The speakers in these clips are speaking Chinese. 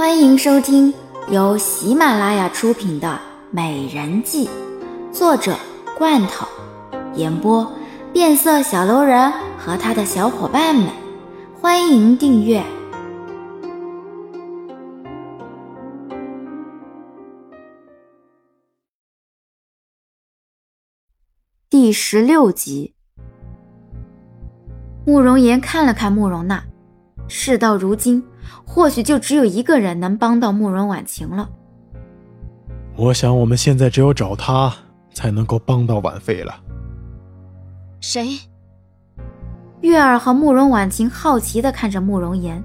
欢迎收听由喜马拉雅出品的《美人计》，作者罐头，演播变色小楼人和他的小伙伴们。欢迎订阅第十六集。慕容岩看了看慕容娜，事到如今。或许就只有一个人能帮到慕容婉晴了。我想，我们现在只有找他，才能够帮到婉妃了。谁？月儿和慕容婉晴好奇地看着慕容岩，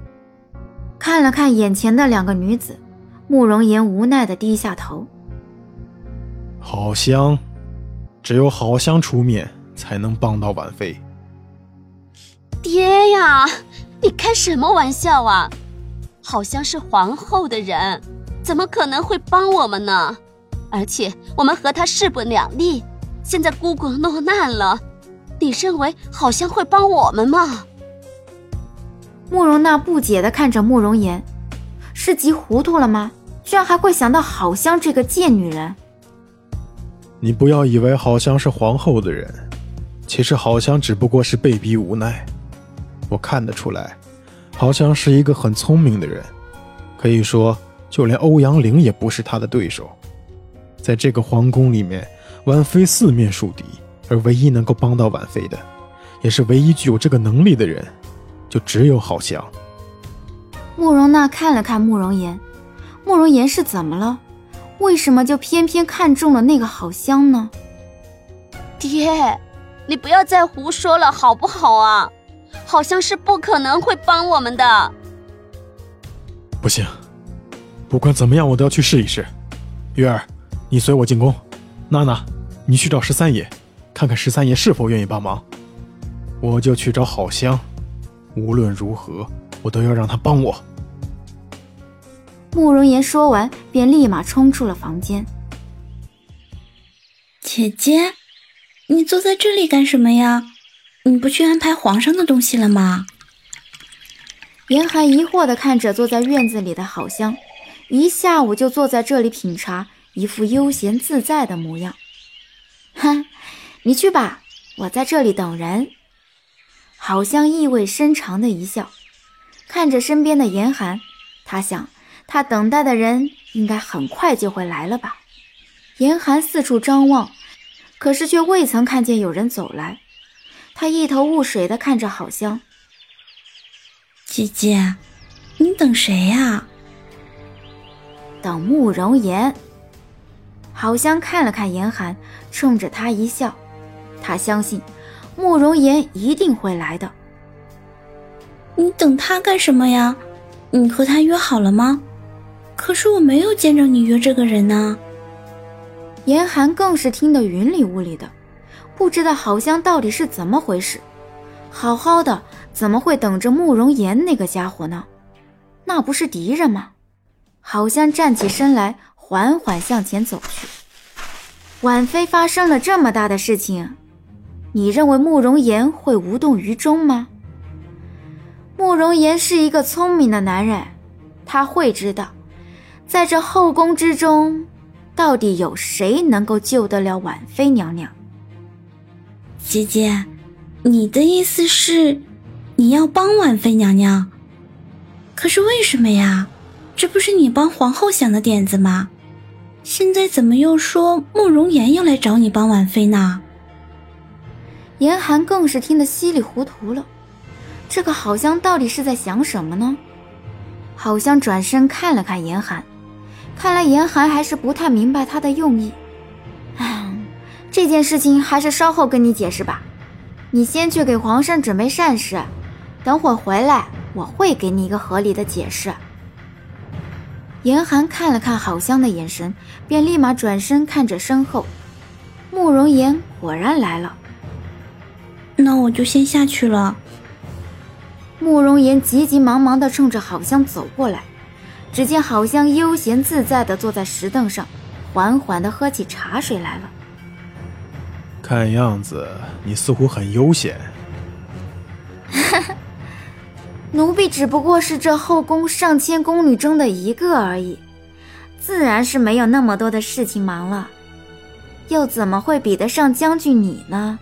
看了看眼前的两个女子，慕容岩无奈地低下头。好香，只有好香出面，才能帮到婉妃。爹呀，你开什么玩笑啊！好像是皇后的人，怎么可能会帮我们呢？而且我们和他势不两立，现在姑姑落难了，你认为好像会帮我们吗？慕容娜不解地看着慕容岩，是急糊涂了吗？居然还会想到好香这个贱女人。你不要以为好香是皇后的人，其实好香只不过是被逼无奈。我看得出来。好像是一个很聪明的人，可以说，就连欧阳玲也不是他的对手。在这个皇宫里面，婉妃四面树敌，而唯一能够帮到婉妃的，也是唯一具有这个能力的人，就只有好香。慕容娜看了看慕容岩，慕容岩是怎么了？为什么就偏偏看中了那个好香呢？爹，你不要再胡说了，好不好啊？好像是不可能会帮我们的。不行，不管怎么样，我都要去试一试。月儿，你随我进宫；娜娜，你去找十三爷，看看十三爷是否愿意帮忙。我就去找好香，无论如何，我都要让他帮我。慕容岩说完，便立马冲出了房间。姐姐，你坐在这里干什么呀？你不去安排皇上的东西了吗？严寒疑惑地看着坐在院子里的好香，一下午就坐在这里品茶，一副悠闲自在的模样。哼，你去吧，我在这里等人。好香意味深长的一笑，看着身边的严寒，他想，他等待的人应该很快就会来了吧。严寒四处张望，可是却未曾看见有人走来。他一头雾水的看着郝香，姐姐，你等谁呀？等慕容岩。郝香看了看严寒，冲着他一笑。他相信慕容岩一定会来的。你等他干什么呀？你和他约好了吗？可是我没有见着你约这个人呢。严寒更是听得云里雾里的。不知道好香到底是怎么回事，好好的怎么会等着慕容岩那个家伙呢？那不是敌人吗？好香站起身来，缓缓向前走去。婉妃发生了这么大的事情，你认为慕容岩会无动于衷吗？慕容岩是一个聪明的男人，他会知道，在这后宫之中，到底有谁能够救得了婉妃娘娘。姐姐，你的意思是，你要帮婉妃娘娘？可是为什么呀？这不是你帮皇后想的点子吗？现在怎么又说慕容岩要来找你帮婉妃呢？严寒更是听得稀里糊涂了，这个好香到底是在想什么呢？好香转身看了看严寒，看来严寒还是不太明白他的用意。这件事情还是稍后跟你解释吧，你先去给皇上准备膳食，等会回来我会给你一个合理的解释。严寒看了看郝香的眼神，便立马转身看着身后，慕容岩果然来了。那我就先下去了。慕容岩急急忙忙地冲着郝香走过来，只见郝香悠闲自在地坐在石凳上，缓缓地喝起茶水来了。看样子你似乎很悠闲。哈 哈奴婢只不过是这后宫上千宫女中的一个而已，自然是没有那么多的事情忙了，又怎么会比得上将军你呢？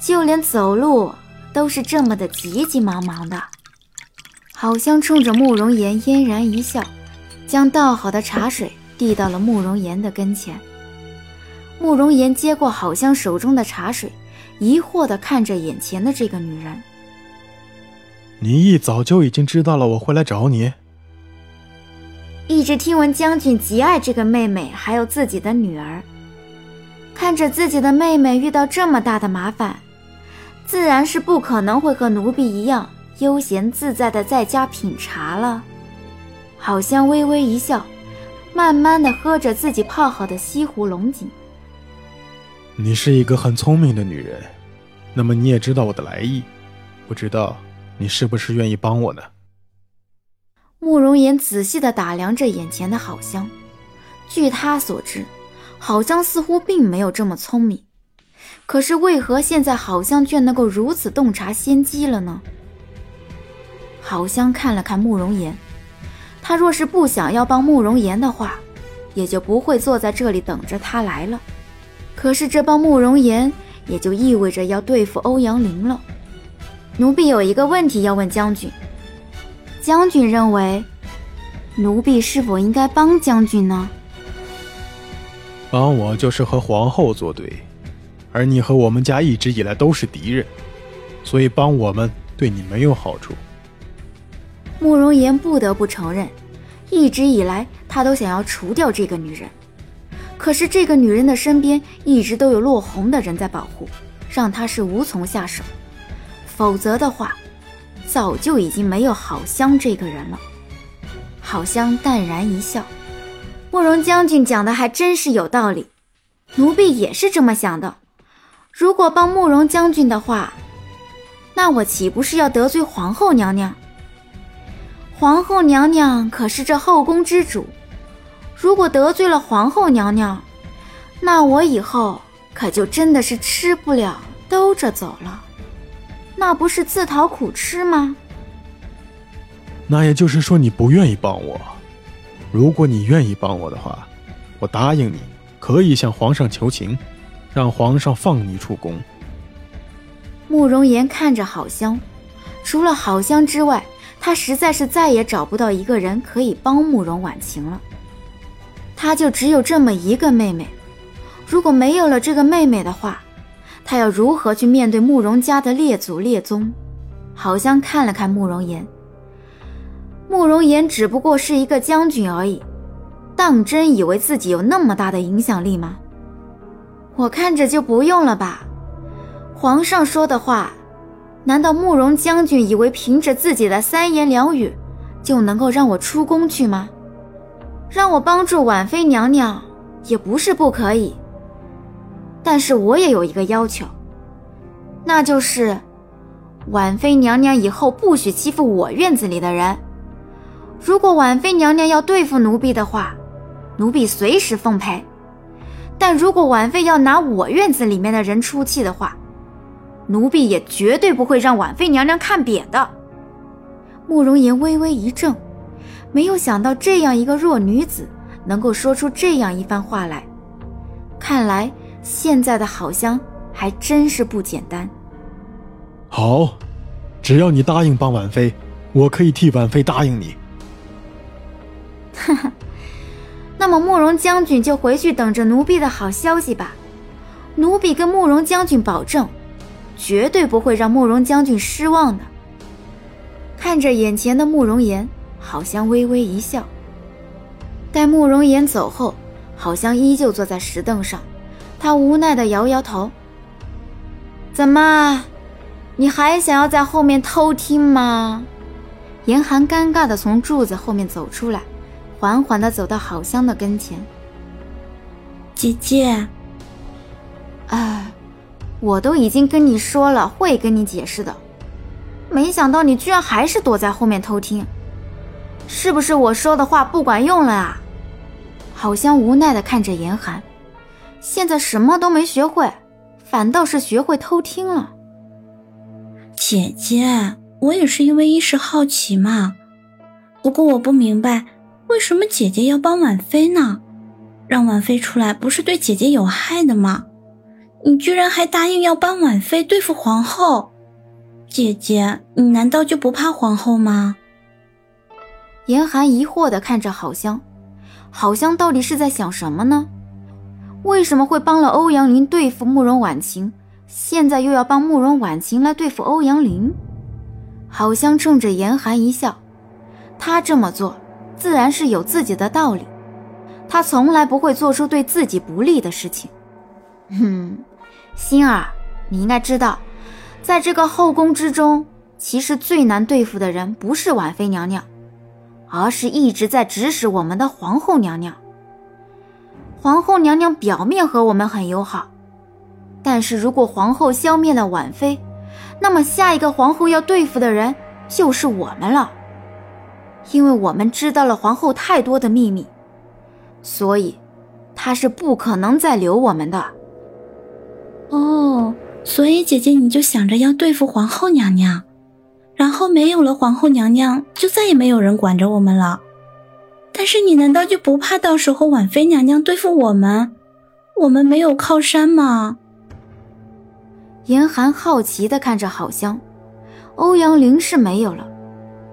就连走路都是这么的急急忙忙的。好像冲着慕容岩嫣然一笑，将倒好的茶水递到了慕容岩的跟前。慕容岩接过好香手中的茶水，疑惑地看着眼前的这个女人。你一早就已经知道了我会来找你。一直听闻将军极爱这个妹妹，还有自己的女儿。看着自己的妹妹遇到这么大的麻烦，自然是不可能会和奴婢一样悠闲自在的在家品茶了。好香微微一笑，慢慢的喝着自己泡好的西湖龙井。你是一个很聪明的女人，那么你也知道我的来意，不知道你是不是愿意帮我呢？慕容岩仔细的打量着眼前的好香，据他所知，好香似乎并没有这么聪明，可是为何现在好香却能够如此洞察先机了呢？好香看了看慕容岩，他若是不想要帮慕容岩的话，也就不会坐在这里等着他来了。可是这帮慕容岩也就意味着要对付欧阳林了。奴婢有一个问题要问将军。将军认为，奴婢是否应该帮将军呢？帮我就是和皇后作对，而你和我们家一直以来都是敌人，所以帮我们对你没有好处。慕容岩不得不承认，一直以来他都想要除掉这个女人。可是这个女人的身边一直都有落红的人在保护，让她是无从下手。否则的话，早就已经没有好香这个人了。好香淡然一笑，慕容将军讲的还真是有道理，奴婢也是这么想的。如果帮慕容将军的话，那我岂不是要得罪皇后娘娘？皇后娘娘可是这后宫之主。如果得罪了皇后娘娘，那我以后可就真的是吃不了兜着走了，那不是自讨苦吃吗？那也就是说你不愿意帮我。如果你愿意帮我的话，我答应你，可以向皇上求情，让皇上放你出宫。慕容岩看着好香，除了好香之外，他实在是再也找不到一个人可以帮慕容婉晴了。他就只有这么一个妹妹，如果没有了这个妹妹的话，他要如何去面对慕容家的列祖列宗？好像看了看慕容岩，慕容岩只不过是一个将军而已，当真以为自己有那么大的影响力吗？我看着就不用了吧。皇上说的话，难道慕容将军以为凭着自己的三言两语就能够让我出宫去吗？让我帮助婉妃娘娘也不是不可以，但是我也有一个要求，那就是婉妃娘娘以后不许欺负我院子里的人。如果婉妃娘娘要对付奴婢的话，奴婢随时奉陪；但如果婉妃要拿我院子里面的人出气的话，奴婢也绝对不会让婉妃娘娘看扁的。慕容岩微微一怔。没有想到这样一个弱女子能够说出这样一番话来，看来现在的好香还真是不简单。好，只要你答应帮婉妃，我可以替婉妃答应你。哈哈，那么慕容将军就回去等着奴婢的好消息吧。奴婢跟慕容将军保证，绝对不会让慕容将军失望的。看着眼前的慕容岩。好香微微一笑。待慕容岩走后，好香依旧坐在石凳上，他无奈的摇摇头：“怎么，你还想要在后面偷听吗？”严寒尴尬的从柱子后面走出来，缓缓的走到好香的跟前：“姐姐，哎，我都已经跟你说了会跟你解释的，没想到你居然还是躲在后面偷听。”是不是我说的话不管用了啊？好香无奈的看着严寒，现在什么都没学会，反倒是学会偷听了。姐姐，我也是因为一时好奇嘛。不过我不明白，为什么姐姐要帮婉妃呢？让婉妃出来不是对姐姐有害的吗？你居然还答应要帮婉妃对付皇后，姐姐，你难道就不怕皇后吗？严寒疑惑地看着郝香，郝香到底是在想什么呢？为什么会帮了欧阳林对付慕容婉晴，现在又要帮慕容婉晴来对付欧阳林？郝香冲着严寒一笑。他这么做，自然是有自己的道理。他从来不会做出对自己不利的事情。哼，心儿，你应该知道，在这个后宫之中，其实最难对付的人不是婉妃娘娘，而是一直在指使我们的皇后娘娘。皇后娘娘表面和我们很友好，但是如果皇后消灭了婉妃，那么下一个皇后要对付的人就是我们了。因为我们知道了皇后太多的秘密，所以她是不可能再留我们的。哦，所以姐姐你就想着要对付皇后娘娘，然后没有了皇后娘娘，就再也没有人管着我们了。但是你难道就不怕到时候婉妃娘娘对付我们？我们没有靠山吗？严寒好奇地看着郝香，欧阳林是没有了。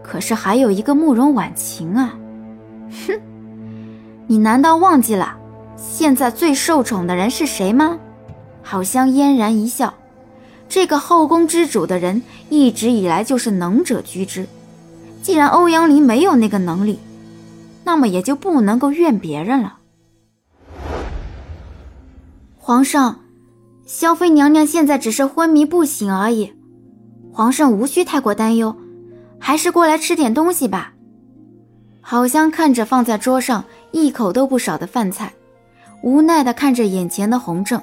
可是还有一个慕容婉晴啊！哼，你难道忘记了现在最受宠的人是谁吗？好香嫣然一笑，这个后宫之主的人一直以来就是能者居之。既然欧阳林没有那个能力，那么也就不能够怨别人了。皇上，萧妃娘娘现在只是昏迷不醒而已，皇上无需太过担忧。还是过来吃点东西吧。好香看着放在桌上一口都不少的饭菜，无奈的看着眼前的洪正。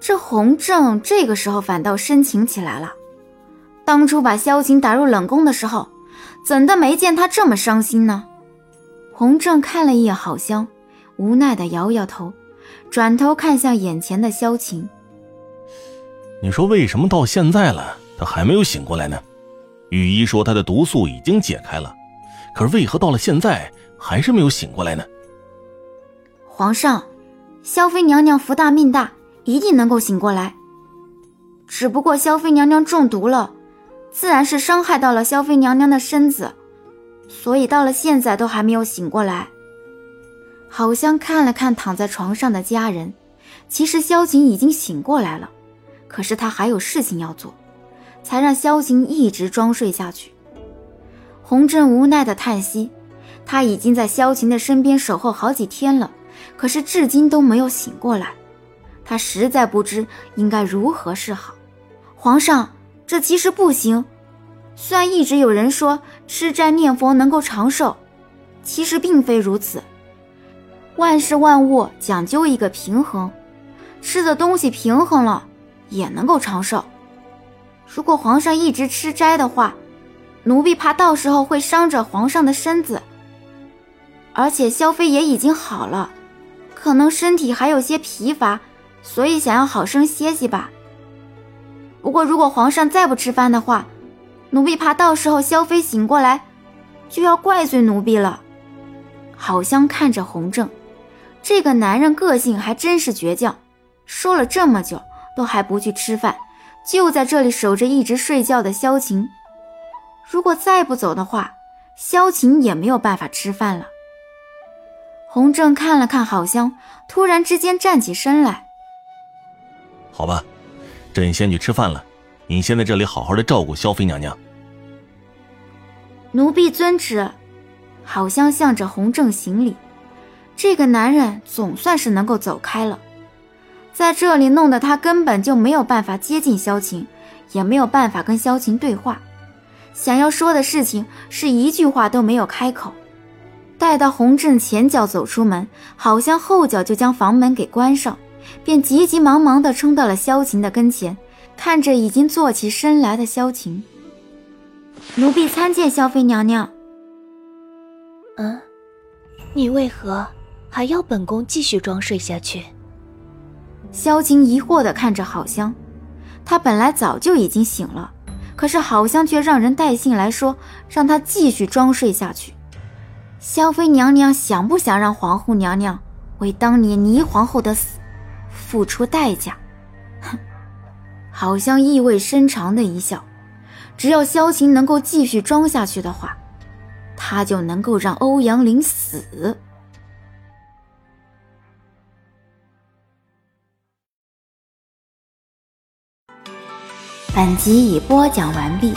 这洪正这个时候反倒深情起来了。当初把萧晴打入冷宫的时候，怎的没见他这么伤心呢？洪正看了一眼好香，无奈的摇摇头，转头看向眼前的萧晴。你说为什么到现在了，他还没有醒过来呢？御医说他的毒素已经解开了，可是为何到了现在还是没有醒过来呢？皇上，萧妃娘娘福大命大，一定能够醒过来。只不过萧妃娘娘中毒了，自然是伤害到了萧妃娘娘的身子，所以到了现在都还没有醒过来。好香看了看躺在床上的家人，其实萧晴已经醒过来了，可是她还有事情要做。才让萧晴一直装睡下去。洪震无奈的叹息，他已经在萧晴的身边守候好几天了，可是至今都没有醒过来。他实在不知应该如何是好。皇上，这其实不行。虽然一直有人说吃斋念佛能够长寿，其实并非如此。万事万物讲究一个平衡，吃的东西平衡了，也能够长寿。如果皇上一直吃斋的话，奴婢怕到时候会伤着皇上的身子。而且萧妃也已经好了，可能身体还有些疲乏，所以想要好生歇息吧。不过如果皇上再不吃饭的话，奴婢怕到时候萧妃醒过来，就要怪罪奴婢了。好香看着洪正，这个男人个性还真是倔强，说了这么久都还不去吃饭。就在这里守着一直睡觉的萧晴，如果再不走的话，萧晴也没有办法吃饭了。洪正看了看郝香，突然之间站起身来：“好吧，朕先去吃饭了，你先在这里好好的照顾萧妃娘娘。”奴婢遵旨。郝香向着洪正行礼，这个男人总算是能够走开了。在这里弄得他根本就没有办法接近萧晴，也没有办法跟萧晴对话，想要说的事情是一句话都没有开口。待到洪正前脚走出门，好像后脚就将房门给关上，便急急忙忙地冲到了萧晴的跟前，看着已经坐起身来的萧晴，奴婢参见萧妃娘娘。嗯，你为何还要本宫继续装睡下去？萧晴疑惑地看着郝香，她本来早就已经醒了，可是好香却让人带信来说，让她继续装睡下去。萧妃娘娘想不想让皇后娘娘为当年霓皇后的死付出代价？哼，好像意味深长的一笑。只要萧晴能够继续装下去的话，他就能够让欧阳林死。本集已播讲完毕。